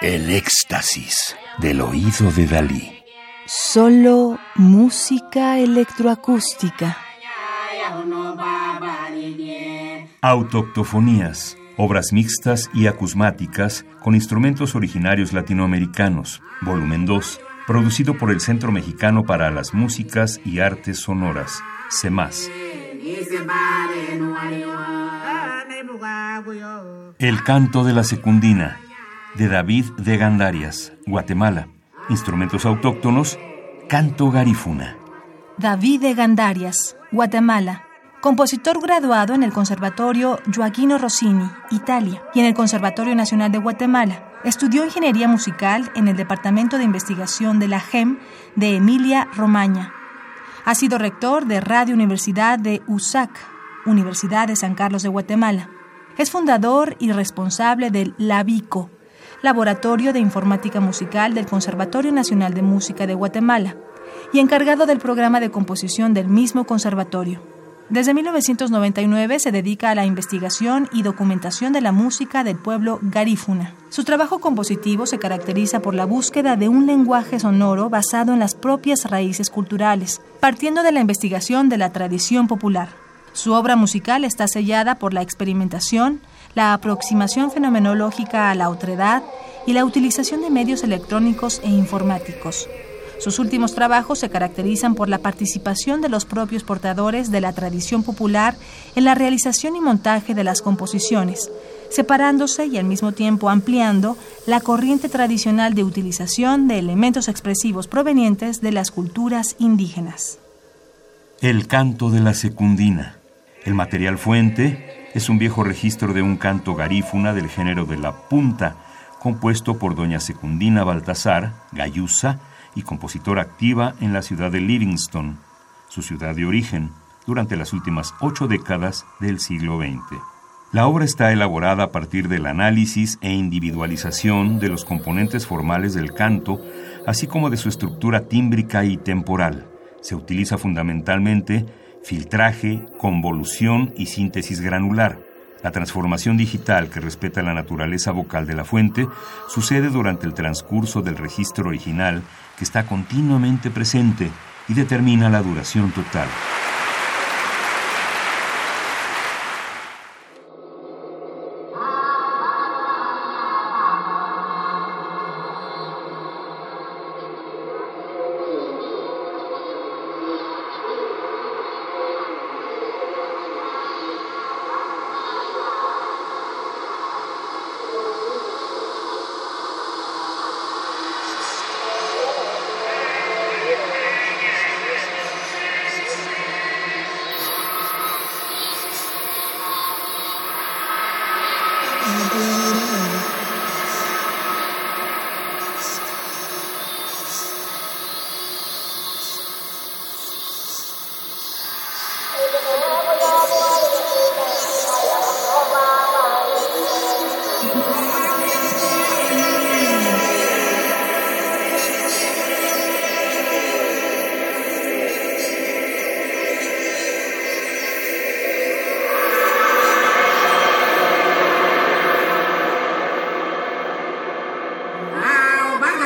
El éxtasis del oído de Dalí. Solo música electroacústica. Autoctofonías, obras mixtas y acusmáticas con instrumentos originarios latinoamericanos, volumen 2, producido por el Centro Mexicano para las Músicas y Artes Sonoras, CEMAS. El canto de la secundina, de David de Gandarias, Guatemala. Instrumentos autóctonos, canto garífuna. David de Gandarias, Guatemala. Compositor graduado en el Conservatorio Joaquino Rossini, Italia, y en el Conservatorio Nacional de Guatemala. Estudió ingeniería musical en el Departamento de Investigación de la GEM de Emilia Romagna. Ha sido rector de Radio Universidad de USAC, Universidad de San Carlos de Guatemala. Es fundador y responsable del LABICO, Laboratorio de Informática Musical del Conservatorio Nacional de Música de Guatemala, y encargado del programa de composición del mismo conservatorio. Desde 1999 se dedica a la investigación y documentación de la música del pueblo garífuna. Su trabajo compositivo se caracteriza por la búsqueda de un lenguaje sonoro basado en las propias raíces culturales, partiendo de la investigación de la tradición popular. Su obra musical está sellada por la experimentación, la aproximación fenomenológica a la otredad y la utilización de medios electrónicos e informáticos. Sus últimos trabajos se caracterizan por la participación de los propios portadores de la tradición popular en la realización y montaje de las composiciones, separándose y al mismo tiempo ampliando la corriente tradicional de utilización de elementos expresivos provenientes de las culturas indígenas. El canto de la secundina. El material fuente es un viejo registro de un canto garífuna del género de la punta, compuesto por doña Secundina Baltasar, Gayusa, y compositora activa en la ciudad de Livingston, su ciudad de origen, durante las últimas ocho décadas del siglo XX. La obra está elaborada a partir del análisis e individualización de los componentes formales del canto, así como de su estructura tímbrica y temporal. Se utiliza fundamentalmente filtraje, convolución y síntesis granular, la transformación digital que respeta la naturaleza vocal de la fuente sucede durante el transcurso del registro original que está continuamente presente y determina la duración total.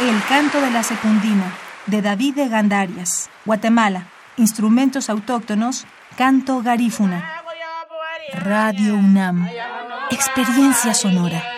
El canto de la secundina, de David de Gandarias, Guatemala. Instrumentos autóctonos, Canto Garífuna. Radio UNAM. Experiencia sonora.